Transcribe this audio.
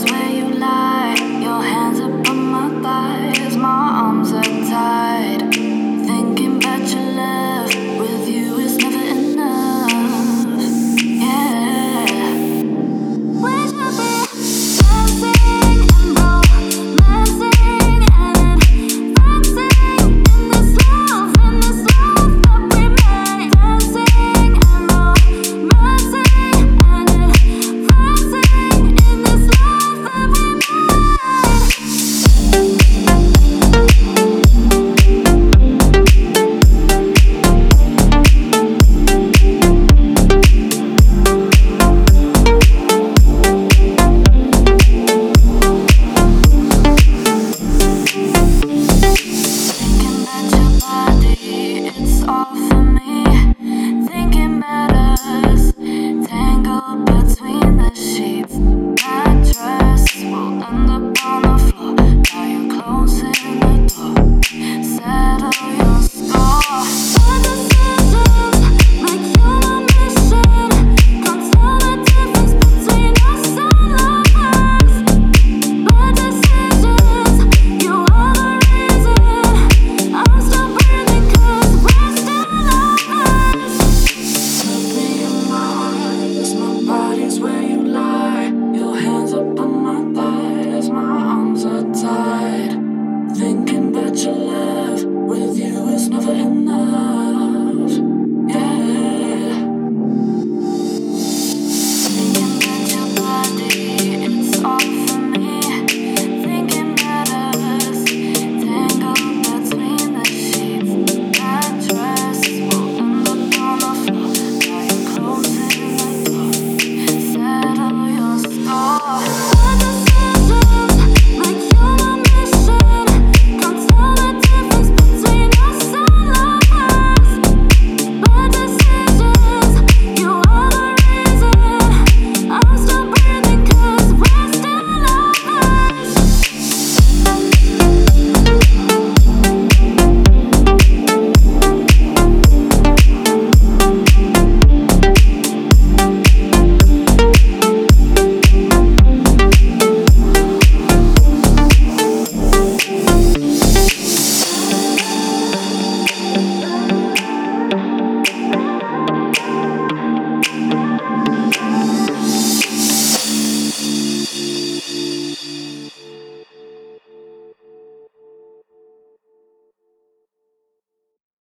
this way.